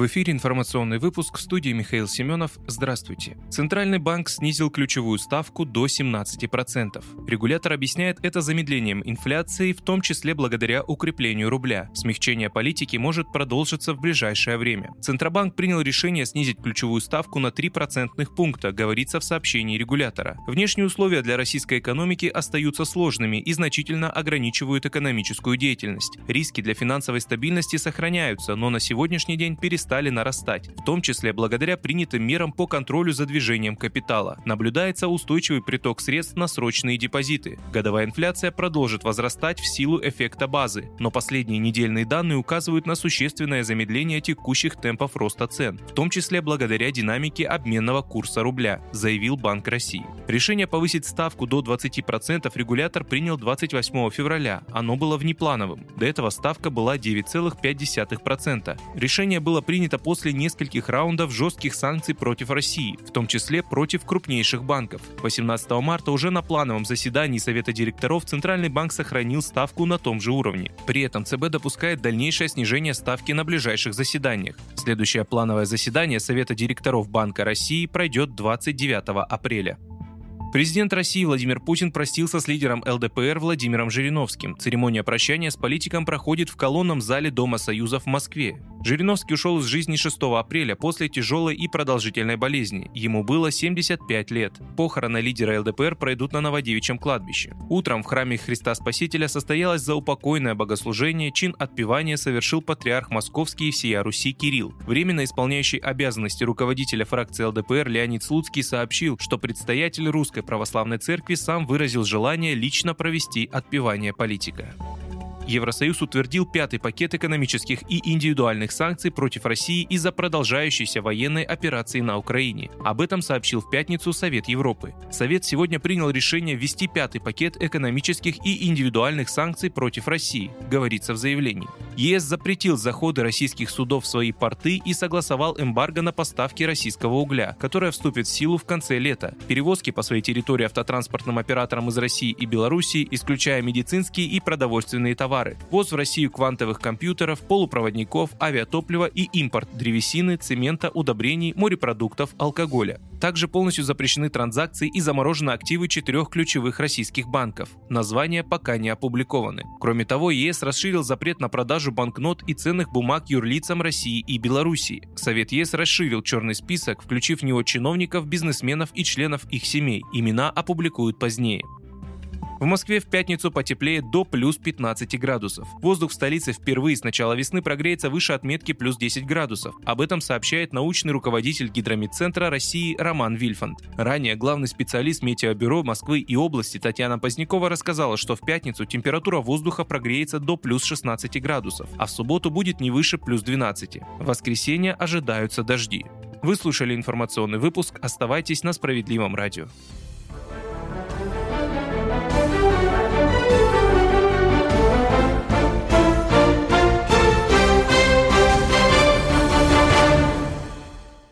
В эфире информационный выпуск в студии Михаил Семенов. Здравствуйте. Центральный банк снизил ключевую ставку до 17%. Регулятор объясняет это замедлением инфляции, в том числе благодаря укреплению рубля. Смягчение политики может продолжиться в ближайшее время. Центробанк принял решение снизить ключевую ставку на 3 процентных пункта, говорится в сообщении регулятора. Внешние условия для российской экономики остаются сложными и значительно ограничивают экономическую деятельность. Риски для финансовой стабильности сохраняются, но на сегодняшний день перестали стали нарастать, в том числе благодаря принятым мерам по контролю за движением капитала. Наблюдается устойчивый приток средств на срочные депозиты. Годовая инфляция продолжит возрастать в силу эффекта базы, но последние недельные данные указывают на существенное замедление текущих темпов роста цен, в том числе благодаря динамике обменного курса рубля, заявил Банк России. Решение повысить ставку до 20% регулятор принял 28 февраля. Оно было внеплановым. До этого ставка была 9,5%. Решение было принято после нескольких раундов жестких санкций против России, в том числе против крупнейших банков. 18 марта уже на плановом заседании Совета директоров Центральный банк сохранил ставку на том же уровне. При этом ЦБ допускает дальнейшее снижение ставки на ближайших заседаниях. Следующее плановое заседание Совета директоров Банка России пройдет 29 апреля. Президент России Владимир Путин простился с лидером ЛДПР Владимиром Жириновским. Церемония прощания с политиком проходит в колонном зале Дома Союзов в Москве. Жириновский ушел из жизни 6 апреля после тяжелой и продолжительной болезни. Ему было 75 лет. Похороны лидера ЛДПР пройдут на Новодевичьем кладбище. Утром в храме Христа Спасителя состоялось заупокойное богослужение, чин отпевания совершил патриарх Московский и всея Руси Кирилл. Временно исполняющий обязанности руководителя фракции ЛДПР Леонид Слуцкий сообщил, что предстоятель русской Русской Православной Церкви сам выразил желание лично провести отпевание политика. Евросоюз утвердил пятый пакет экономических и индивидуальных санкций против России из-за продолжающейся военной операции на Украине. Об этом сообщил в пятницу Совет Европы. Совет сегодня принял решение ввести пятый пакет экономических и индивидуальных санкций против России, говорится в заявлении. ЕС запретил заходы российских судов в свои порты и согласовал эмбарго на поставки российского угля, которое вступит в силу в конце лета. Перевозки по своей территории автотранспортным операторам из России и Белоруссии, исключая медицинские и продовольственные товары, ввоз в Россию квантовых компьютеров, полупроводников, авиатоплива и импорт древесины, цемента, удобрений, морепродуктов, алкоголя. Также полностью запрещены транзакции и заморожены активы четырех ключевых российских банков. Названия пока не опубликованы. Кроме того, ЕС расширил запрет на продажу банкнот и ценных бумаг юрлицам России и Белоруссии. Совет ЕС расширил черный список, включив в него чиновников, бизнесменов и членов их семей. Имена опубликуют позднее. В Москве в пятницу потеплеет до плюс 15 градусов. Воздух в столице впервые с начала весны прогреется выше отметки плюс 10 градусов. Об этом сообщает научный руководитель Гидромедцентра России Роман Вильфанд. Ранее главный специалист Метеобюро Москвы и области Татьяна Позднякова рассказала, что в пятницу температура воздуха прогреется до плюс 16 градусов, а в субботу будет не выше плюс 12. В воскресенье ожидаются дожди. Вы слушали информационный выпуск. Оставайтесь на справедливом радио.